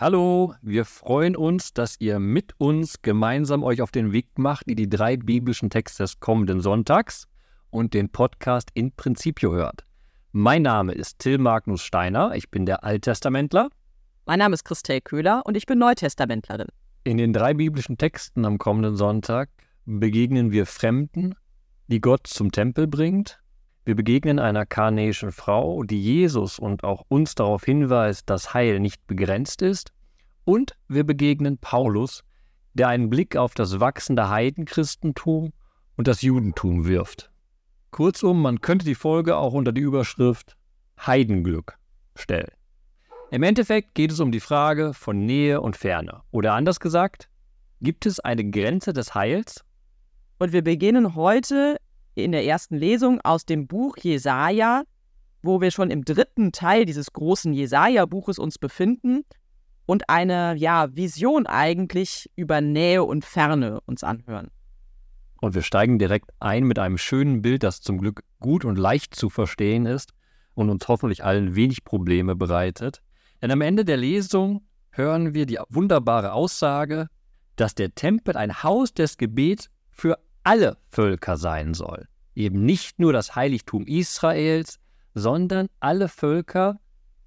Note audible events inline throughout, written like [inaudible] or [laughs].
Hallo, wir freuen uns, dass ihr mit uns gemeinsam euch auf den Weg macht in die drei biblischen Texte des kommenden Sonntags und den Podcast in Principio hört. Mein Name ist Till Magnus Steiner, ich bin der Alttestamentler. Mein Name ist Christel Köhler und ich bin Neutestamentlerin. In den drei biblischen Texten am kommenden Sonntag begegnen wir Fremden, die Gott zum Tempel bringt wir begegnen einer karnäischen Frau, die Jesus und auch uns darauf hinweist, dass Heil nicht begrenzt ist. Und wir begegnen Paulus, der einen Blick auf das wachsende Heidenchristentum und das Judentum wirft. Kurzum, man könnte die Folge auch unter die Überschrift Heidenglück stellen. Im Endeffekt geht es um die Frage von Nähe und Ferne. Oder anders gesagt, gibt es eine Grenze des Heils? Und wir beginnen heute in der ersten Lesung aus dem Buch Jesaja, wo wir schon im dritten Teil dieses großen Jesaja-Buches uns befinden und eine ja, Vision eigentlich über Nähe und Ferne uns anhören. Und wir steigen direkt ein mit einem schönen Bild, das zum Glück gut und leicht zu verstehen ist und uns hoffentlich allen wenig Probleme bereitet. Denn am Ende der Lesung hören wir die wunderbare Aussage, dass der Tempel ein Haus des Gebets für alle Völker sein soll. Eben nicht nur das Heiligtum Israels, sondern alle Völker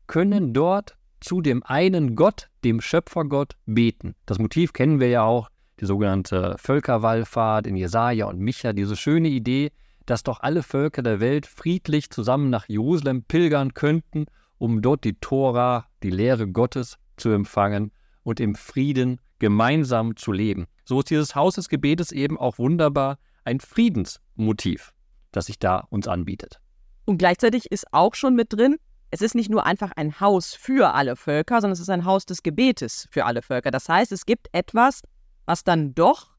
können dort zu dem einen Gott, dem Schöpfergott, beten. Das Motiv kennen wir ja auch, die sogenannte Völkerwallfahrt in Jesaja und Micha, diese schöne Idee, dass doch alle Völker der Welt friedlich zusammen nach Jerusalem pilgern könnten, um dort die Tora, die Lehre Gottes zu empfangen und im Frieden gemeinsam zu leben. So ist dieses Haus des Gebetes eben auch wunderbar ein Friedensmotiv, das sich da uns anbietet. Und gleichzeitig ist auch schon mit drin, es ist nicht nur einfach ein Haus für alle Völker, sondern es ist ein Haus des Gebetes für alle Völker. Das heißt, es gibt etwas, was dann doch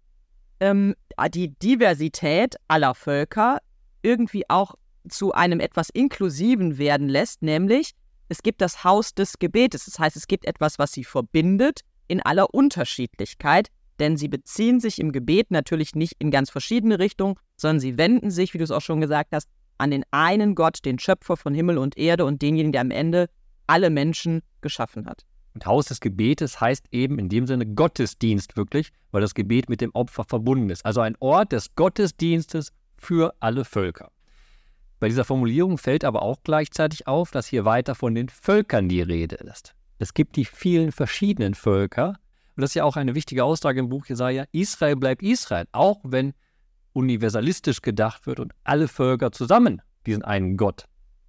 ähm, die Diversität aller Völker irgendwie auch zu einem etwas Inklusiven werden lässt, nämlich es gibt das Haus des Gebetes. Das heißt, es gibt etwas, was sie verbindet in aller Unterschiedlichkeit, denn sie beziehen sich im Gebet natürlich nicht in ganz verschiedene Richtungen, sondern sie wenden sich, wie du es auch schon gesagt hast, an den einen Gott, den Schöpfer von Himmel und Erde und denjenigen, der am Ende alle Menschen geschaffen hat. Und Haus des Gebetes heißt eben in dem Sinne Gottesdienst wirklich, weil das Gebet mit dem Opfer verbunden ist. Also ein Ort des Gottesdienstes für alle Völker. Bei dieser Formulierung fällt aber auch gleichzeitig auf, dass hier weiter von den Völkern die Rede ist. Es gibt die vielen verschiedenen Völker, und das ist ja auch eine wichtige Aussage im Buch Jesaja. Israel bleibt Israel, auch wenn universalistisch gedacht wird und alle Völker zusammen diesen einen Gott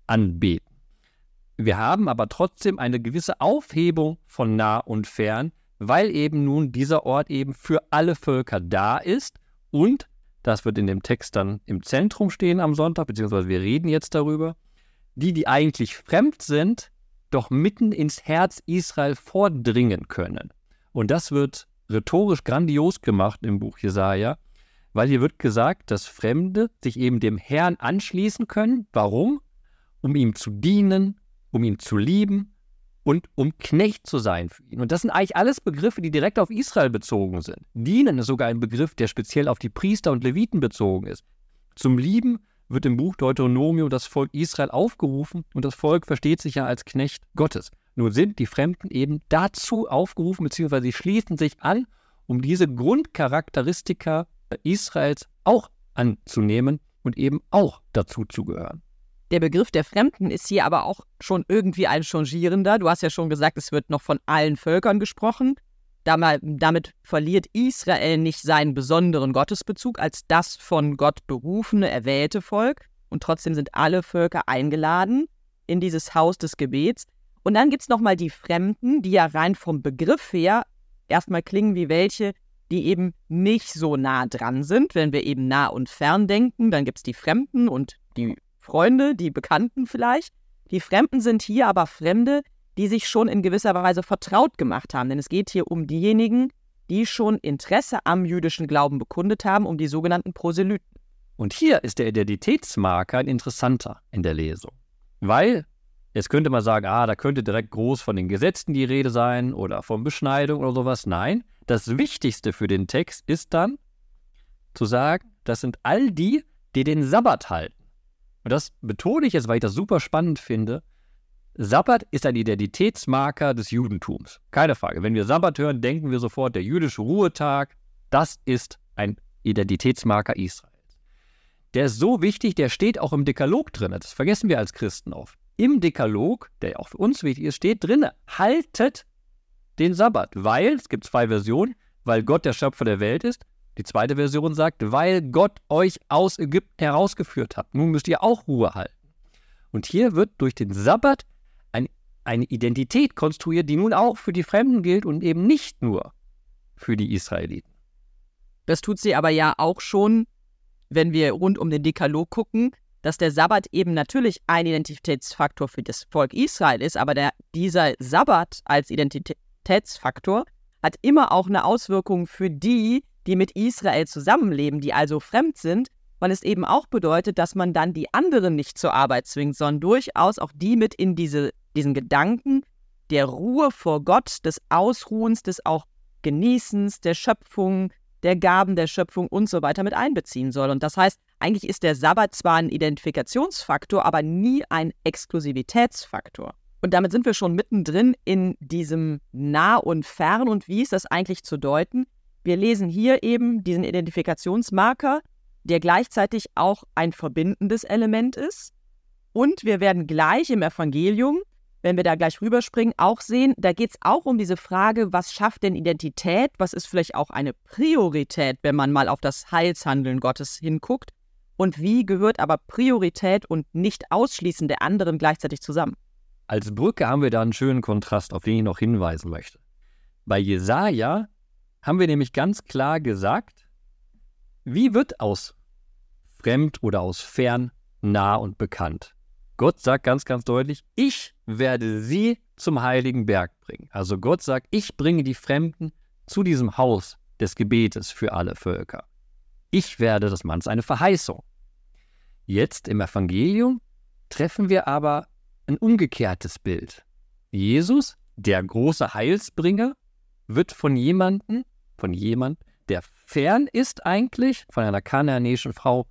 anbeten. Wir haben aber trotzdem eine gewisse Aufhebung von nah und fern, weil eben nun dieser Ort eben für alle Völker da ist und, das wird in dem Text dann im Zentrum stehen am Sonntag, beziehungsweise wir reden jetzt darüber, die, die eigentlich fremd sind, doch mitten ins Herz Israel vordringen können. Und das wird rhetorisch grandios gemacht im Buch Jesaja, weil hier wird gesagt, dass Fremde sich eben dem Herrn anschließen können. Warum? Um ihm zu dienen, um ihn zu lieben und um Knecht zu sein für ihn. Und das sind eigentlich alles Begriffe, die direkt auf Israel bezogen sind. Dienen ist sogar ein Begriff, der speziell auf die Priester und Leviten bezogen ist. Zum Lieben wird im Buch Deuteronomium das Volk Israel aufgerufen und das Volk versteht sich ja als Knecht Gottes. Nun sind die Fremden eben dazu aufgerufen, beziehungsweise sie schließen sich an, um diese Grundcharakteristika Israels auch anzunehmen und eben auch dazu zu gehören. Der Begriff der Fremden ist hier aber auch schon irgendwie ein changierender. Du hast ja schon gesagt, es wird noch von allen Völkern gesprochen. Damit verliert Israel nicht seinen besonderen Gottesbezug als das von Gott berufene, erwählte Volk. Und trotzdem sind alle Völker eingeladen in dieses Haus des Gebets. Und dann gibt es nochmal die Fremden, die ja rein vom Begriff her erstmal klingen wie welche, die eben nicht so nah dran sind. Wenn wir eben nah und fern denken, dann gibt es die Fremden und die Freunde, die Bekannten vielleicht. Die Fremden sind hier aber Fremde, die sich schon in gewisser Weise vertraut gemacht haben. Denn es geht hier um diejenigen, die schon Interesse am jüdischen Glauben bekundet haben, um die sogenannten Proselyten. Und hier ist der Identitätsmarker ein interessanter in der Lesung. Weil Jetzt könnte man sagen, ah, da könnte direkt groß von den Gesetzen die Rede sein oder von Beschneidung oder sowas. Nein, das Wichtigste für den Text ist dann zu sagen, das sind all die, die den Sabbat halten. Und das betone ich jetzt, weil ich das super spannend finde. Sabbat ist ein Identitätsmarker des Judentums. Keine Frage. Wenn wir Sabbat hören, denken wir sofort, der jüdische Ruhetag, das ist ein Identitätsmarker Israels. Der ist so wichtig, der steht auch im Dekalog drin. Das vergessen wir als Christen oft. Im Dekalog, der auch für uns wichtig ist, steht drin, haltet den Sabbat, weil, es gibt zwei Versionen, weil Gott der Schöpfer der Welt ist. Die zweite Version sagt, weil Gott euch aus Ägypten herausgeführt hat. Nun müsst ihr auch Ruhe halten. Und hier wird durch den Sabbat eine Identität konstruiert, die nun auch für die Fremden gilt und eben nicht nur für die Israeliten. Das tut sie aber ja auch schon, wenn wir rund um den Dekalog gucken, dass der Sabbat eben natürlich ein Identitätsfaktor für das Volk Israel ist, aber der, dieser Sabbat als Identitätsfaktor hat immer auch eine Auswirkung für die, die mit Israel zusammenleben, die also fremd sind, weil es eben auch bedeutet, dass man dann die anderen nicht zur Arbeit zwingt, sondern durchaus auch die mit in diese diesen Gedanken der Ruhe vor Gott, des Ausruhens, des auch Genießens, der Schöpfung, der Gaben der Schöpfung und so weiter mit einbeziehen soll. Und das heißt, eigentlich ist der Sabbat zwar ein Identifikationsfaktor, aber nie ein Exklusivitätsfaktor. Und damit sind wir schon mittendrin in diesem Nah und Fern und wie ist das eigentlich zu deuten? Wir lesen hier eben diesen Identifikationsmarker, der gleichzeitig auch ein verbindendes Element ist. Und wir werden gleich im Evangelium wenn wir da gleich rüberspringen, auch sehen, da geht es auch um diese Frage, was schafft denn Identität? Was ist vielleicht auch eine Priorität, wenn man mal auf das Heilshandeln Gottes hinguckt? Und wie gehört aber Priorität und nicht Ausschließen der anderen gleichzeitig zusammen? Als Brücke haben wir da einen schönen Kontrast, auf den ich noch hinweisen möchte. Bei Jesaja haben wir nämlich ganz klar gesagt, wie wird aus fremd oder aus fern nah und bekannt? Gott sagt ganz, ganz deutlich, ich werde sie zum heiligen Berg bringen. Also Gott sagt, ich bringe die Fremden zu diesem Haus des Gebetes für alle Völker. Ich werde das Manns eine Verheißung. Jetzt im Evangelium treffen wir aber ein umgekehrtes Bild. Jesus, der große Heilsbringer, wird von jemandem, von jemand, der fern ist eigentlich, von einer kanaanäischen Frau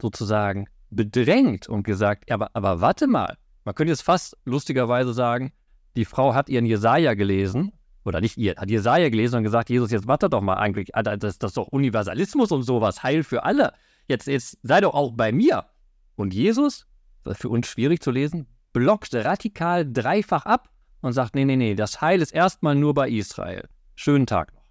sozusagen bedrängt und gesagt, aber, aber warte mal, man könnte jetzt fast lustigerweise sagen, die Frau hat ihren Jesaja gelesen, oder nicht ihr, hat Jesaja gelesen und gesagt, Jesus, jetzt warte doch mal eigentlich, das, das ist doch Universalismus und sowas, Heil für alle. Jetzt, jetzt sei doch auch bei mir. Und Jesus, für uns schwierig zu lesen, blockt radikal dreifach ab und sagt, nee, nee, nee, das Heil ist erstmal nur bei Israel. Schönen Tag noch.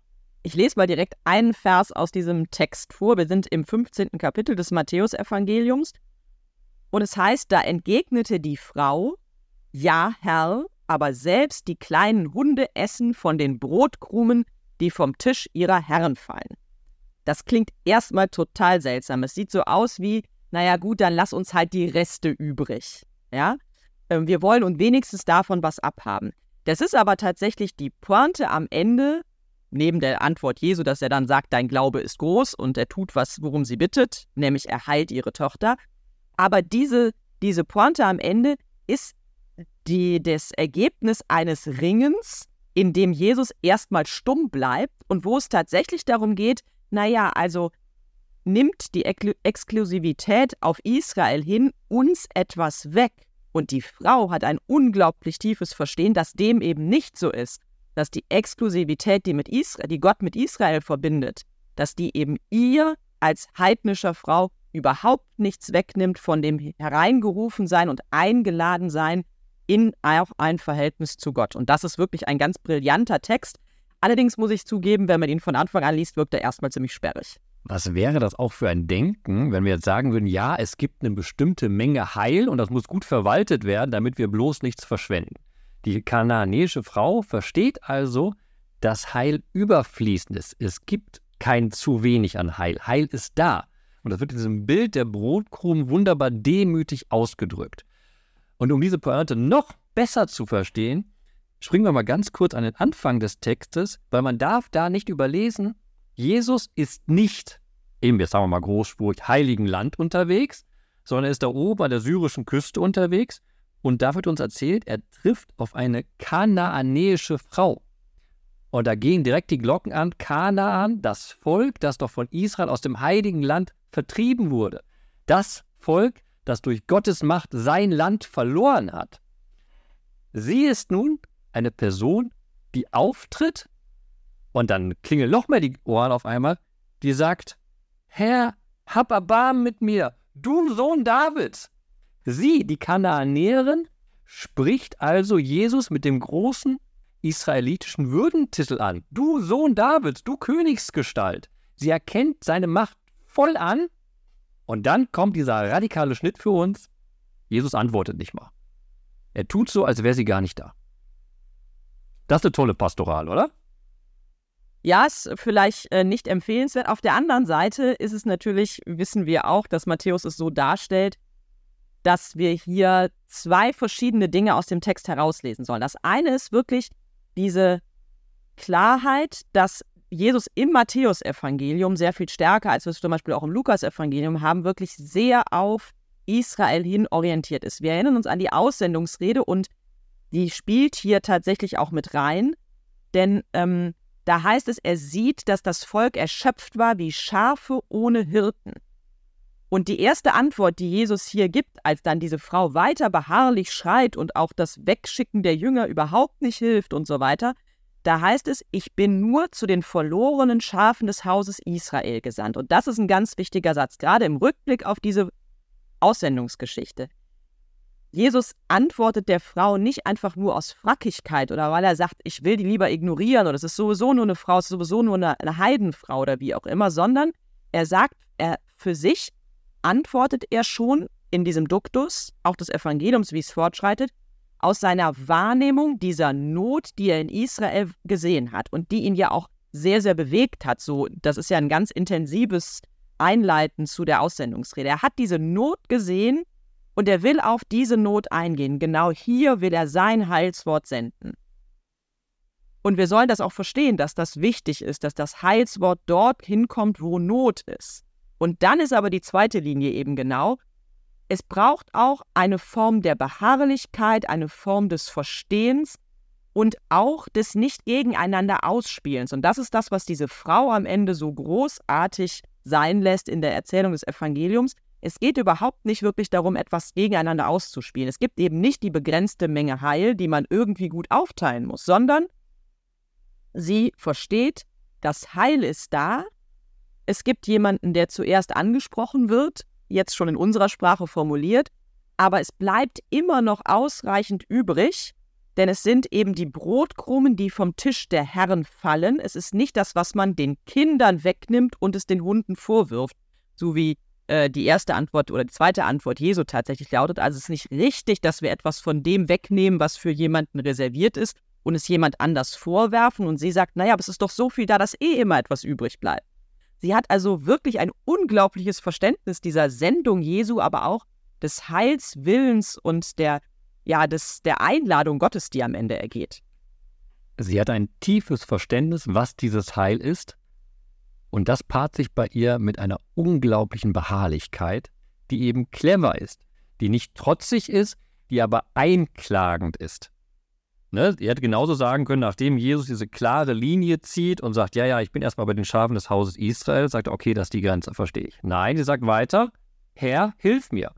Ich lese mal direkt einen Vers aus diesem Text vor. Wir sind im 15. Kapitel des Matthäusevangeliums. Und es heißt, da entgegnete die Frau, Ja, Herr, aber selbst die kleinen Hunde essen von den Brotkrumen, die vom Tisch ihrer Herren fallen. Das klingt erstmal total seltsam. Es sieht so aus wie, naja gut, dann lass uns halt die Reste übrig. Ja? Ähm, wir wollen und wenigstens davon was abhaben. Das ist aber tatsächlich die Pointe am Ende, neben der Antwort Jesu, dass er dann sagt, dein Glaube ist groß und er tut was, worum sie bittet, nämlich er heilt ihre Tochter. Aber diese, diese Pointe am Ende ist die, das Ergebnis eines Ringens, in dem Jesus erstmal stumm bleibt und wo es tatsächlich darum geht, naja, also nimmt die Ek Exklusivität auf Israel hin uns etwas weg. Und die Frau hat ein unglaublich tiefes Verstehen, dass dem eben nicht so ist, dass die Exklusivität, die, mit Israel, die Gott mit Israel verbindet, dass die eben ihr als heidnischer Frau überhaupt nichts wegnimmt von dem hereingerufen sein und eingeladen sein in auch ein Verhältnis zu Gott. Und das ist wirklich ein ganz brillanter Text. Allerdings muss ich zugeben, wenn man ihn von Anfang an liest, wirkt er erstmal ziemlich sperrig. Was wäre das auch für ein Denken, wenn wir jetzt sagen würden, ja, es gibt eine bestimmte Menge Heil und das muss gut verwaltet werden, damit wir bloß nichts verschwenden. Die kanaanäische Frau versteht also, dass Heil überfließend ist. Es gibt kein zu wenig an Heil. Heil ist da. Und das wird in diesem Bild der Brotkrumen wunderbar demütig ausgedrückt. Und um diese Pointe noch besser zu verstehen, springen wir mal ganz kurz an den Anfang des Textes, weil man darf da nicht überlesen, Jesus ist nicht, eben jetzt sagen wir mal großspurig, heiligen Land unterwegs, sondern er ist da oben an der syrischen Küste unterwegs und da wird uns erzählt, er trifft auf eine kanaanäische Frau. Und da gehen direkt die Glocken an. Kanaan, das Volk, das doch von Israel aus dem heiligen Land vertrieben wurde. Das Volk, das durch Gottes Macht sein Land verloren hat. Sie ist nun eine Person, die auftritt und dann klingeln noch mehr die Ohren auf einmal, die sagt, Herr, hab Erbarmen mit mir, du Sohn Davids. Sie, die Kanaanäerin, spricht also Jesus mit dem großen israelitischen Würdentitel an. Du Sohn Davids, du Königsgestalt. Sie erkennt seine Macht voll an. Und dann kommt dieser radikale Schnitt für uns. Jesus antwortet nicht mal. Er tut so, als wäre sie gar nicht da. Das ist eine tolle Pastoral, oder? Ja, ist vielleicht äh, nicht empfehlenswert. Auf der anderen Seite ist es natürlich, wissen wir auch, dass Matthäus es so darstellt, dass wir hier zwei verschiedene Dinge aus dem Text herauslesen sollen. Das eine ist wirklich diese Klarheit, dass Jesus im Matthäusevangelium sehr viel stärker, als wir es zum Beispiel auch im Lukasevangelium haben, wirklich sehr auf Israel hin orientiert ist. Wir erinnern uns an die Aussendungsrede und die spielt hier tatsächlich auch mit rein, denn ähm, da heißt es, er sieht, dass das Volk erschöpft war wie Schafe ohne Hirten. Und die erste Antwort, die Jesus hier gibt, als dann diese Frau weiter beharrlich schreit und auch das Wegschicken der Jünger überhaupt nicht hilft und so weiter, da heißt es, ich bin nur zu den verlorenen Schafen des Hauses Israel gesandt. Und das ist ein ganz wichtiger Satz, gerade im Rückblick auf diese Aussendungsgeschichte. Jesus antwortet der Frau nicht einfach nur aus Frackigkeit oder weil er sagt, ich will die lieber ignorieren oder es ist sowieso nur eine Frau, es ist sowieso nur eine, eine Heidenfrau oder wie auch immer, sondern er sagt, er für sich antwortet er schon in diesem Duktus, auch des Evangeliums, wie es fortschreitet, aus seiner Wahrnehmung dieser Not, die er in Israel gesehen hat und die ihn ja auch sehr, sehr bewegt hat. So, das ist ja ein ganz intensives Einleiten zu der Aussendungsrede. Er hat diese Not gesehen und er will auf diese Not eingehen. Genau hier will er sein Heilswort senden. Und wir sollen das auch verstehen, dass das wichtig ist, dass das Heilswort dort hinkommt, wo Not ist. Und dann ist aber die zweite Linie eben genau, es braucht auch eine Form der Beharrlichkeit, eine Form des Verstehens und auch des nicht gegeneinander Ausspielens. Und das ist das, was diese Frau am Ende so großartig sein lässt in der Erzählung des Evangeliums. Es geht überhaupt nicht wirklich darum, etwas gegeneinander auszuspielen. Es gibt eben nicht die begrenzte Menge Heil, die man irgendwie gut aufteilen muss, sondern sie versteht, das Heil ist da. Es gibt jemanden, der zuerst angesprochen wird, jetzt schon in unserer Sprache formuliert, aber es bleibt immer noch ausreichend übrig, denn es sind eben die Brotkrumen, die vom Tisch der Herren fallen. Es ist nicht das, was man den Kindern wegnimmt und es den Hunden vorwirft, so wie äh, die erste Antwort oder die zweite Antwort Jesu tatsächlich lautet. Also es ist nicht richtig, dass wir etwas von dem wegnehmen, was für jemanden reserviert ist und es jemand anders vorwerfen. Und sie sagt, naja, aber es ist doch so viel da, dass eh immer etwas übrig bleibt. Sie hat also wirklich ein unglaubliches Verständnis dieser Sendung Jesu, aber auch des Heilswillens und der, ja, des, der Einladung Gottes, die am Ende ergeht. Sie hat ein tiefes Verständnis, was dieses Heil ist und das paart sich bei ihr mit einer unglaublichen Beharrlichkeit, die eben clever ist, die nicht trotzig ist, die aber einklagend ist. Ne? Ihr hätte genauso sagen können, nachdem Jesus diese klare Linie zieht und sagt, ja, ja, ich bin erstmal bei den Schafen des Hauses Israel, sagt er, okay, das ist die Grenze, verstehe ich. Nein, sie sagt weiter, Herr, hilf mir.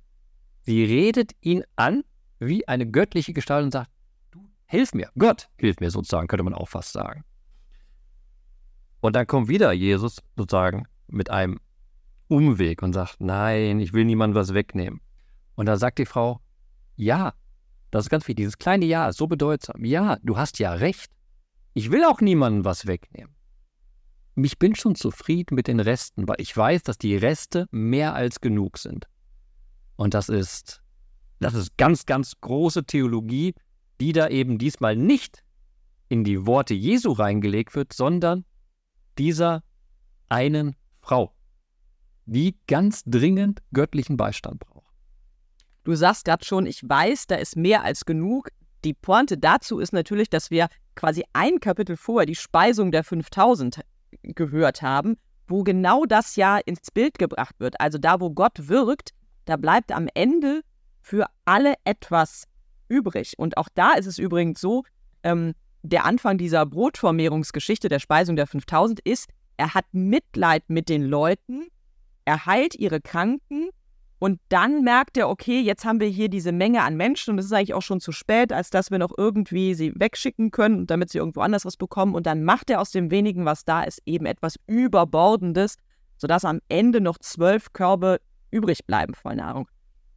Sie redet ihn an wie eine göttliche Gestalt und sagt, du, hilf mir, Gott, hilf mir sozusagen, könnte man auch fast sagen. Und dann kommt wieder Jesus sozusagen mit einem Umweg und sagt, nein, ich will niemandem was wegnehmen. Und da sagt die Frau, ja, das ist ganz wichtig, dieses kleine Ja ist so bedeutsam. Ja, du hast ja recht. Ich will auch niemandem was wegnehmen. Ich bin schon zufrieden mit den Resten, weil ich weiß, dass die Reste mehr als genug sind. Und das ist, das ist ganz, ganz große Theologie, die da eben diesmal nicht in die Worte Jesu reingelegt wird, sondern dieser einen Frau, die ganz dringend göttlichen Beistand braucht. Du sagst gerade schon, ich weiß, da ist mehr als genug. Die Pointe dazu ist natürlich, dass wir quasi ein Kapitel vorher die Speisung der 5000 gehört haben, wo genau das ja ins Bild gebracht wird. Also da, wo Gott wirkt, da bleibt am Ende für alle etwas übrig. Und auch da ist es übrigens so, ähm, der Anfang dieser Brotvermehrungsgeschichte der Speisung der 5000 ist, er hat Mitleid mit den Leuten, er heilt ihre Kranken Und dann merkt er, okay, jetzt haben wir hier diese Menge an Menschen und es ist eigentlich auch schon zu spät, als dass wir noch irgendwie sie wegschicken können, damit sie irgendwo anders was bekommen. Und dann macht er aus dem wenigen, was da ist, eben etwas Überbordendes, sodass am Ende noch zwölf Körbe übrig bleiben voll Nahrung.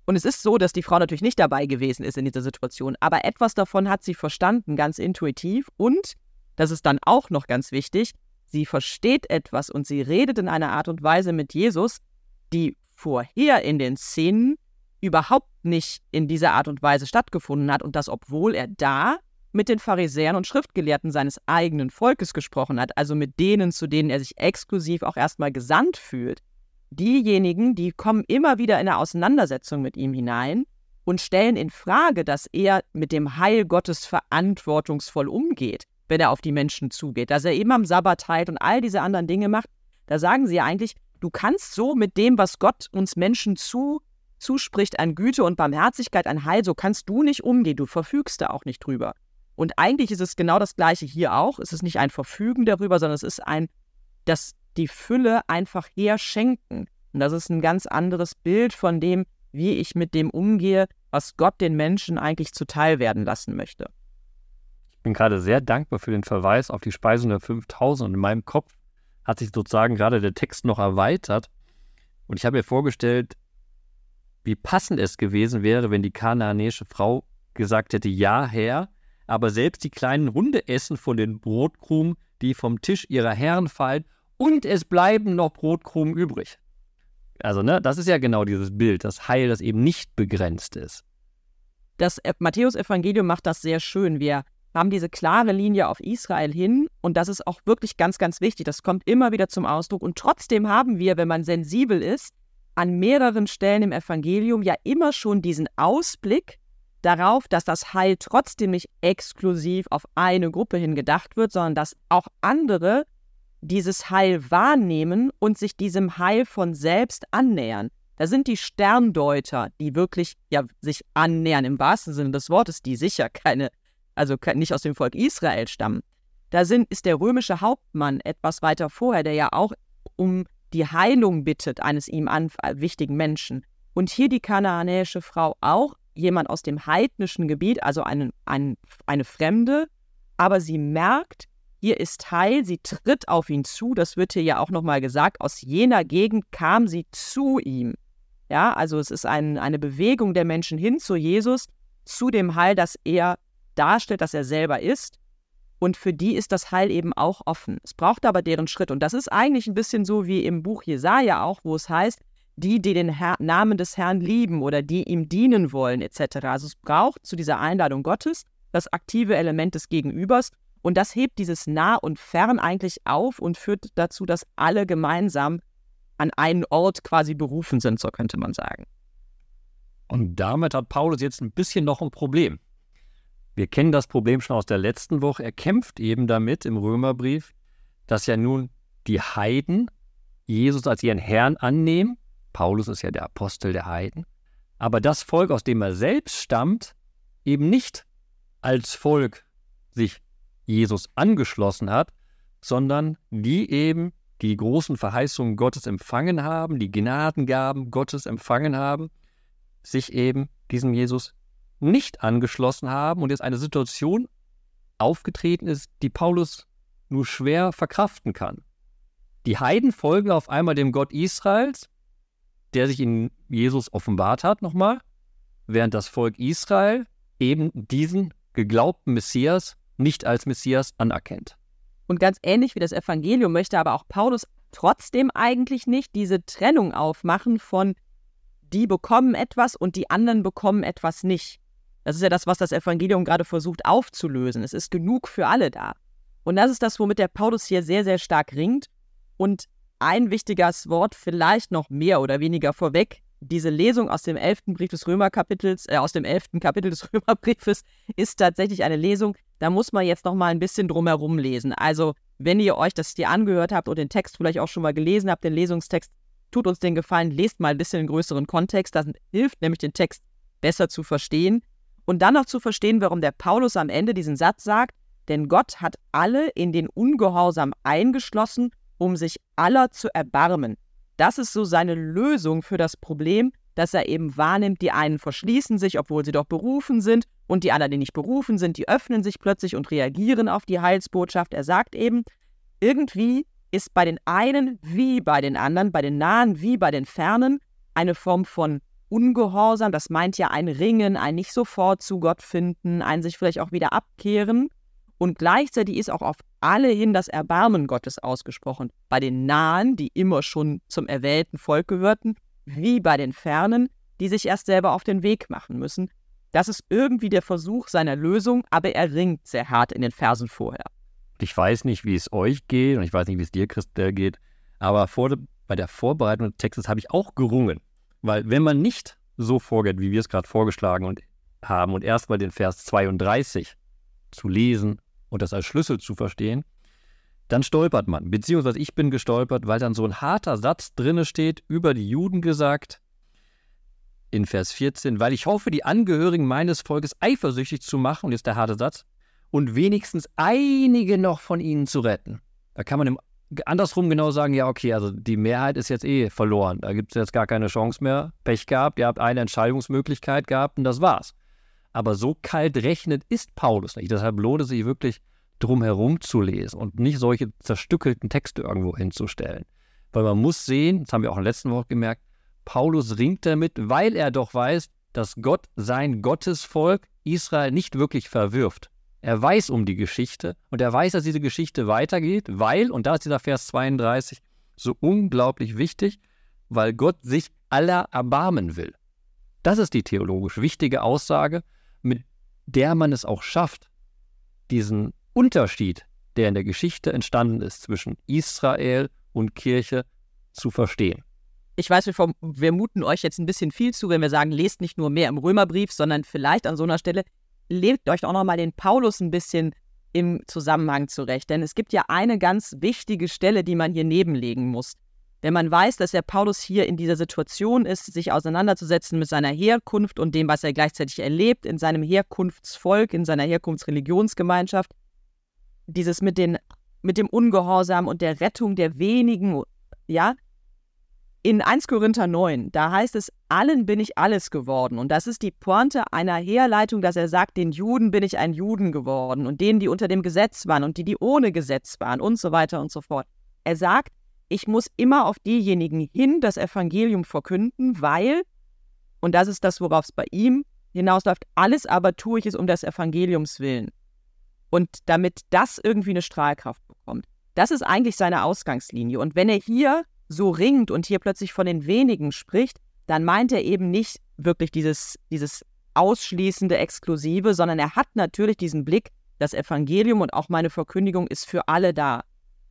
Und es ist so, dass die Frau natürlich nicht dabei gewesen ist in dieser Situation, aber etwas davon hat sie verstanden, ganz intuitiv. Und, das ist dann auch noch ganz wichtig, sie versteht etwas und sie redet in einer Art und Weise mit Jesus, die vorher in den Szenen überhaupt nicht in dieser Art und Weise stattgefunden hat und das, obwohl er da mit den Pharisäern und Schriftgelehrten seines eigenen Volkes gesprochen hat, also mit denen, zu denen er sich exklusiv auch erstmal gesandt fühlt. Diejenigen, die kommen immer wieder in eine Auseinandersetzung mit ihm hinein und stellen in Frage, dass er mit dem Heil Gottes verantwortungsvoll umgeht, wenn er auf die Menschen zugeht, dass er eben am Sabbat heilt und all diese anderen Dinge macht. Da sagen sie ja eigentlich, Du kannst so mit dem, was Gott uns Menschen zu, zuspricht, an Güte und Barmherzigkeit, an Heil, so kannst du nicht umgehen. Du verfügst da auch nicht drüber. Und eigentlich ist es genau das Gleiche hier auch. Es ist nicht ein Verfügen darüber, sondern es ist ein, dass die Fülle einfach herschenken. Und das ist ein ganz anderes Bild von dem, wie ich mit dem umgehe, was Gott den Menschen eigentlich zuteil werden lassen möchte. Ich bin gerade sehr dankbar für den Verweis auf die Speisung der 5000 und in meinem Kopf hat sich sozusagen gerade der Text noch erweitert. Und ich habe mir vorgestellt, wie passend es gewesen wäre, wenn die kanaanäische Frau gesagt hätte, ja, Herr, aber selbst die kleinen Hunde essen von den Brotkrumen, die vom Tisch ihrer Herren fallen, und es bleiben noch Brotkrumen übrig. Also, ne, das ist ja genau dieses Bild, das Heil, das eben nicht begrenzt ist. Das Matthäus-Evangelium macht das sehr schön. Wir haben diese klare Linie auf Israel hin und das ist auch wirklich ganz, ganz wichtig. Das kommt immer wieder zum Ausdruck und trotzdem haben wir, wenn man sensibel ist, an mehreren Stellen im Evangelium ja immer schon diesen Ausblick darauf, dass das Heil trotzdem nicht exklusiv auf eine Gruppe hin gedacht wird, sondern dass auch andere dieses Heil wahrnehmen und sich diesem Heil von selbst annähern. Da sind die Sterndeuter, die wirklich ja sich annähern im wahrsten Sinne des Wortes, die sicher keine also nicht aus dem Volk Israel stammen. Da sind, ist der römische Hauptmann etwas weiter vorher, der ja auch um die Heilung bittet eines ihm an, äh, wichtigen Menschen. Und hier die kanaanäische Frau auch, jemand aus dem heidnischen Gebiet, also eine, ein, eine Fremde, aber sie merkt, hier ist Heil, sie tritt auf ihn zu, das wird hier ja auch nochmal gesagt, aus jener Gegend kam sie zu ihm. Ja, also es ist ein, eine Bewegung der Menschen hin zu Jesus, zu dem Heil, das er darstellt, dass er selber ist. Und für die ist das Heil eben auch offen. Es braucht aber deren Schritt. Und das ist eigentlich ein bisschen so wie im Buch Jesaja auch, wo es heißt, die, die den Herr, Namen des Herrn lieben oder die ihm dienen wollen, etc. Also es braucht zu dieser Einladung Gottes das aktive Element des Gegenübers. Und das hebt dieses Nah und Fern eigentlich auf und führt dazu, dass alle gemeinsam an einen Ort quasi berufen sind, so könnte man sagen. Und damit hat Paulus jetzt ein bisschen noch ein Problem. Wir kennen das Problem schon aus der letzten Woche. Er kämpft eben damit im Römerbrief, dass ja nun die Heiden Jesus als ihren Herrn annehmen. Paulus ist ja der Apostel der Heiden. Aber das Volk, aus dem er selbst stammt, eben nicht als Volk sich Jesus angeschlossen hat, sondern die eben die großen Verheißungen Gottes empfangen haben, die Gnadengaben Gottes empfangen haben, sich eben diesem Jesus nicht angeschlossen haben und jetzt eine Situation aufgetreten ist, die Paulus nur schwer verkraften kann. Die Heiden folgen auf einmal dem Gott Israels, der sich in Jesus offenbart hat nochmal, während das Volk Israel eben diesen geglaubten Messias nicht als Messias anerkennt. Und ganz ähnlich wie das Evangelium möchte aber auch Paulus trotzdem eigentlich nicht diese Trennung aufmachen von die bekommen etwas und die anderen bekommen etwas nicht. Das ist ja das, was das Evangelium gerade versucht aufzulösen. Es ist genug für alle da. Und das ist das, womit der Paulus hier sehr, sehr stark ringt. Und ein wichtiges Wort vielleicht noch mehr oder weniger vorweg. Diese Lesung aus dem elften Brief des Römerkapitels, äh, aus dem elften Kapitel des [laughs] Römerbriefes ist tatsächlich eine Lesung. Da muss man jetzt noch mal ein bisschen drumherum lesen. Also, wenn ihr euch das hier angehört habt und den Text vielleicht auch schon mal gelesen habt, den Lesungstext, tut uns den Gefallen, lest mal ein bisschen den größeren Kontext. Das hilft nämlich, den Text besser zu verstehen. Und dann noch zu verstehen, warum der Paulus am Ende diesen Satz sagt, denn Gott hat alle in den Ungehorsam eingeschlossen, um sich aller zu erbarmen. Das ist so seine Lösung für das Problem, dass er eben wahrnimmt, die einen verschließen sich, obwohl sie doch berufen sind, und die anderen, die nicht berufen sind, die öffnen sich plötzlich und reagieren auf die Heilsbotschaft. Er sagt eben, irgendwie ist bei den einen wie bei den anderen, bei den Nahen wie bei den Fernen, eine Form von Ungehorsam. Das meint ja ein Ringen, ein nicht sofort zu Gott finden, ein sich vielleicht auch wieder abkehren. Und gleichzeitig ist auch auf alle hin das Erbarmen Gottes ausgesprochen. Bei den Nahen, die immer schon zum erwählten Volk gehörten, wie bei den Fernen, die sich erst selber auf den Weg machen müssen. Das ist irgendwie der Versuch seiner Lösung, aber er ringt sehr hart in den Versen vorher. Ich weiß nicht, wie es euch geht und ich weiß nicht, wie es dir, Christel, geht, aber vor, bei der Vorbereitung des Textes habe ich auch gerungen. Weil wenn man nicht so vorgeht, wie wir es gerade vorgeschlagen haben und erstmal den Vers 32 zu lesen und das als Schlüssel zu verstehen, dann stolpert man. Beziehungsweise ich bin gestolpert, weil dann so ein harter Satz drinne steht, über die Juden gesagt, in Vers 14, weil ich hoffe, die Angehörigen meines Volkes eifersüchtig zu machen, und jetzt der harte Satz, und wenigstens einige noch von ihnen zu retten. Da kann man im, andersrum genau sagen, ja, okay, also die Mehrheit ist jetzt eh verloren. Da gibt es jetzt gar keine Chance mehr. Pech gehabt, ihr habt eine Entscheidungsmöglichkeit gehabt und das war's. Aber so kalt rechnet ist Paulus nicht. Deshalb lohnt es sich wirklich, drum herum zu lesen und nicht solche zerstückelten Texte irgendwo hinzustellen. Weil man muss sehen, das haben wir auch der letzten Woche gemerkt, Paulus ringt damit, weil er doch weiß, dass Gott sein Gottesvolk Israel nicht wirklich verwirft. Er weiß um die Geschichte und er weiß, dass diese Geschichte weitergeht, weil, und da ist dieser Vers 32 so unglaublich wichtig, weil Gott sich aller erbarmen will. Das ist die theologisch wichtige Aussage, mit der man es auch schafft, diesen Unterschied, der in der Geschichte entstanden ist zwischen Israel und Kirche, zu verstehen. Ich weiß, wir, wir muten euch jetzt ein bisschen viel zu, wenn wir sagen, lest nicht nur mehr im Römerbrief, sondern vielleicht an so einer Stelle, legt euch auch nochmal den Paulus ein bisschen im Zusammenhang zurecht. Denn es gibt ja eine ganz wichtige Stelle, die man hier nebenlegen muss. Wenn man weiß, dass der Paulus hier in dieser Situation ist, sich auseinanderzusetzen mit seiner Herkunft und dem, was er gleichzeitig erlebt, in seinem Herkunftsvolk, in seiner Herkunftsreligionsgemeinschaft, dieses mit, den, mit dem Ungehorsam und der Rettung der wenigen, ja, in 1 Korinther 9, da heißt es, allen bin ich alles geworden. Und das ist die Pointe einer Herleitung, dass er sagt, den Juden bin ich ein Juden geworden und denen, die unter dem Gesetz waren und die, die ohne Gesetz waren und so weiter und so fort. Er sagt, ich muss immer auf diejenigen hin das Evangelium verkünden, weil, und das ist das, worauf es bei ihm hinausläuft, alles aber tue ich es um des Evangeliums willen. Und damit das irgendwie eine Strahlkraft bekommt. Das ist eigentlich seine Ausgangslinie. Und wenn er hier so ringt und hier plötzlich von den wenigen spricht, dann meint er eben nicht wirklich dieses, dieses ausschließende, exklusive, sondern er hat natürlich diesen Blick, das Evangelium und auch meine Verkündigung ist für alle da.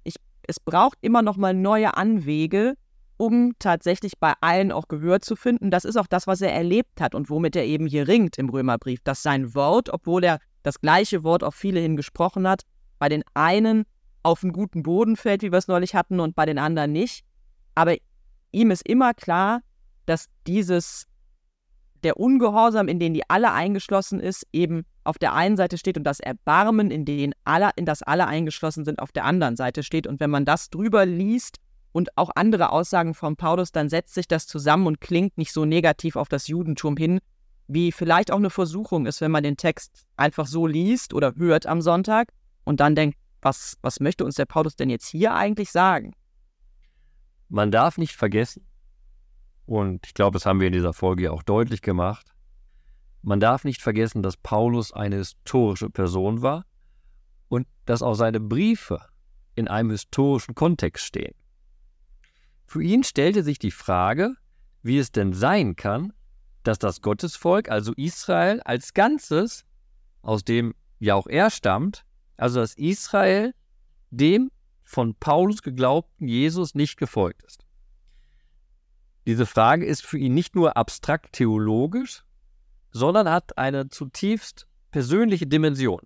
Ich, es braucht immer noch mal neue Anwege, um tatsächlich bei allen auch Gehör zu finden. Das ist auch das, was er erlebt hat und womit er eben hier ringt im Römerbrief, dass sein Wort, obwohl er das gleiche Wort auf viele hin gesprochen hat, bei den einen auf einen guten Boden fällt, wie wir es neulich hatten, und bei den anderen nicht. Aber ihm ist immer klar, dass dieses, der Ungehorsam, in den die alle eingeschlossen ist, eben auf der einen Seite steht und das Erbarmen, in, den alle, in das alle eingeschlossen sind, auf der anderen Seite steht. Und wenn man das drüber liest und auch andere Aussagen von Paulus, dann setzt sich das zusammen und klingt nicht so negativ auf das Judentum hin, wie vielleicht auch eine Versuchung ist, wenn man den Text einfach so liest oder hört am Sonntag und dann denkt, was, was möchte uns der Paulus denn jetzt hier eigentlich sagen? Man darf nicht vergessen, und ich glaube, das haben wir in dieser Folge auch deutlich gemacht, man darf nicht vergessen, dass Paulus eine historische Person war und dass auch seine Briefe in einem historischen Kontext stehen. Für ihn stellte sich die Frage, wie es denn sein kann, dass das Gottesvolk, also Israel als Ganzes, aus dem ja auch er stammt, also dass Israel dem von Paulus geglaubten Jesus nicht gefolgt ist. Diese Frage ist für ihn nicht nur abstrakt theologisch, sondern hat eine zutiefst persönliche Dimension.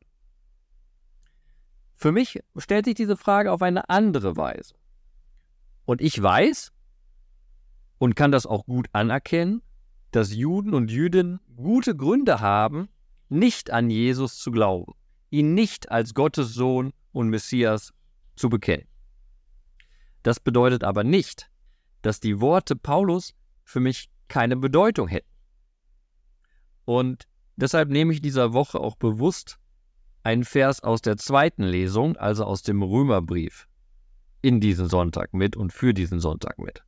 Für mich stellt sich diese Frage auf eine andere Weise. Und ich weiß und kann das auch gut anerkennen, dass Juden und Jüdinnen gute Gründe haben, nicht an Jesus zu glauben, ihn nicht als Gottes Sohn und Messias zu bekennen. Das bedeutet aber nicht, dass die Worte Paulus für mich keine Bedeutung hätten. Und deshalb nehme ich dieser Woche auch bewusst einen Vers aus der zweiten Lesung, also aus dem Römerbrief, in diesen Sonntag mit und für diesen Sonntag mit.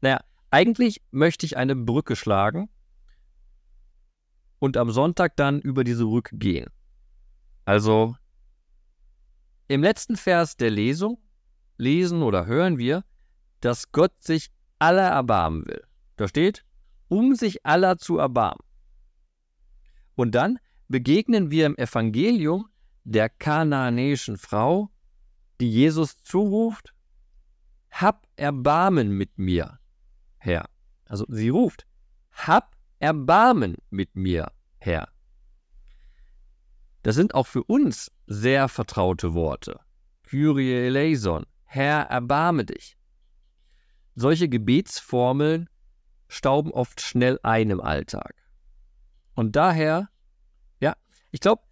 Naja, eigentlich möchte ich eine Brücke schlagen und am Sonntag dann über diese Brücke gehen. Also im letzten Vers der Lesung lesen oder hören wir, dass Gott sich aller erbarmen will. Da steht, um sich aller zu erbarmen. Und dann begegnen wir im Evangelium der kanaanäischen Frau, die Jesus zuruft, Hab Erbarmen mit mir, Herr. Also sie ruft, Hab Erbarmen mit mir, Herr. Das sind auch für uns sehr vertraute Worte. Kyrie eleison, Herr, erbarme dich. Solche Gebetsformeln stauben oft schnell ein im Alltag. Und daher, ja, ich glaube,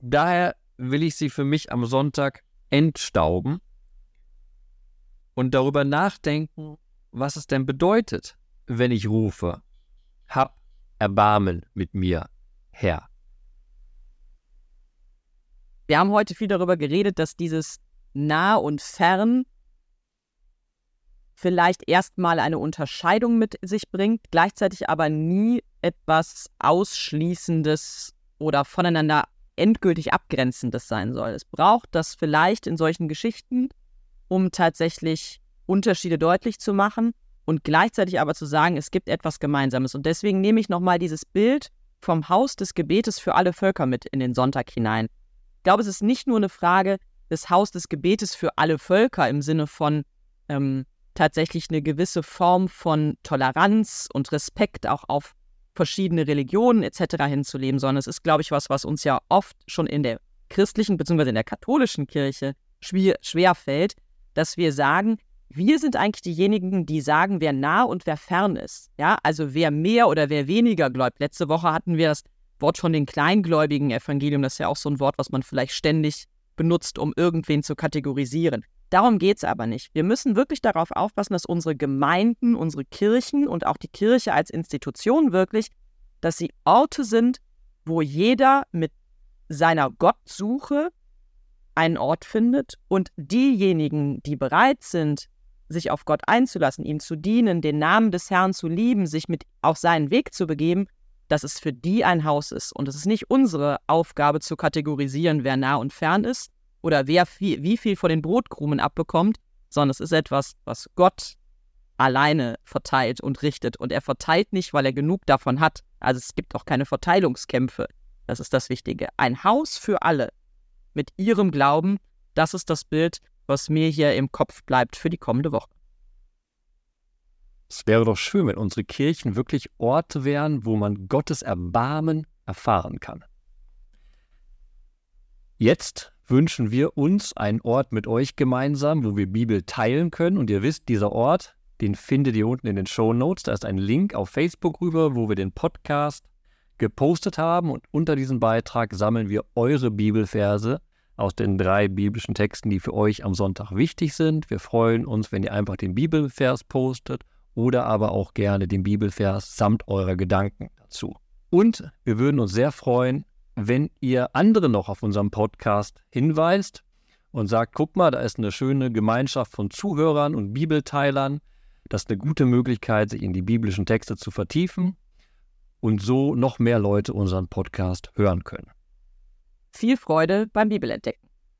daher will ich sie für mich am Sonntag entstauben und darüber nachdenken, was es denn bedeutet, wenn ich rufe, hab Erbarmen mit mir, Herr. Wir haben heute viel darüber geredet, dass dieses nah und fern vielleicht erstmal eine Unterscheidung mit sich bringt, gleichzeitig aber nie etwas Ausschließendes oder voneinander endgültig Abgrenzendes sein soll. Es braucht das vielleicht in solchen Geschichten, um tatsächlich Unterschiede deutlich zu machen und gleichzeitig aber zu sagen, es gibt etwas Gemeinsames. Und deswegen nehme ich nochmal dieses Bild vom Haus des Gebetes für alle Völker mit in den Sonntag hinein. Ich glaube, es ist nicht nur eine Frage des Haus des Gebetes für alle Völker im Sinne von ähm, tatsächlich eine gewisse Form von Toleranz und Respekt auch auf verschiedene Religionen etc. hinzuleben, sondern es ist, glaube ich, was, was uns ja oft schon in der christlichen bzw. in der katholischen Kirche schwer, schwer fällt, dass wir sagen, wir sind eigentlich diejenigen, die sagen, wer nah und wer fern ist. Ja, also wer mehr oder wer weniger gläubt. Letzte Woche hatten wir das Wort von den kleingläubigen Evangelium. Das ist ja auch so ein Wort, was man vielleicht ständig benutzt, um irgendwen zu kategorisieren. Darum geht es aber nicht. Wir müssen wirklich darauf aufpassen, dass unsere Gemeinden, unsere Kirchen und auch die Kirche als Institution wirklich, dass sie Orte sind, wo jeder mit seiner Gottsuche einen Ort findet und diejenigen, die bereit sind, sich auf Gott einzulassen, ihm zu dienen, den Namen des Herrn zu lieben, sich mit auf seinen Weg zu begeben, dass es für die ein Haus ist. Und es ist nicht unsere Aufgabe zu kategorisieren, wer nah und fern ist, oder wer viel, wie viel von den Brotkrumen abbekommt, sondern es ist etwas, was Gott alleine verteilt und richtet. Und er verteilt nicht, weil er genug davon hat. Also es gibt auch keine Verteilungskämpfe. Das ist das Wichtige. Ein Haus für alle mit ihrem Glauben, das ist das Bild, was mir hier im Kopf bleibt für die kommende Woche. Es wäre doch schön, wenn unsere Kirchen wirklich Orte wären, wo man Gottes Erbarmen erfahren kann. Jetzt wünschen wir uns einen Ort mit euch gemeinsam, wo wir Bibel teilen können. Und ihr wisst, dieser Ort, den findet ihr unten in den Show Notes. Da ist ein Link auf Facebook rüber, wo wir den Podcast gepostet haben. Und unter diesem Beitrag sammeln wir eure Bibelverse aus den drei biblischen Texten, die für euch am Sonntag wichtig sind. Wir freuen uns, wenn ihr einfach den Bibelvers postet oder aber auch gerne den Bibelvers samt eurer Gedanken dazu. Und wir würden uns sehr freuen, wenn ihr andere noch auf unserem Podcast hinweist und sagt, guck mal, da ist eine schöne Gemeinschaft von Zuhörern und Bibelteilern. Das ist eine gute Möglichkeit, sich in die biblischen Texte zu vertiefen und so noch mehr Leute unseren Podcast hören können. Viel Freude beim Bibelentdecken.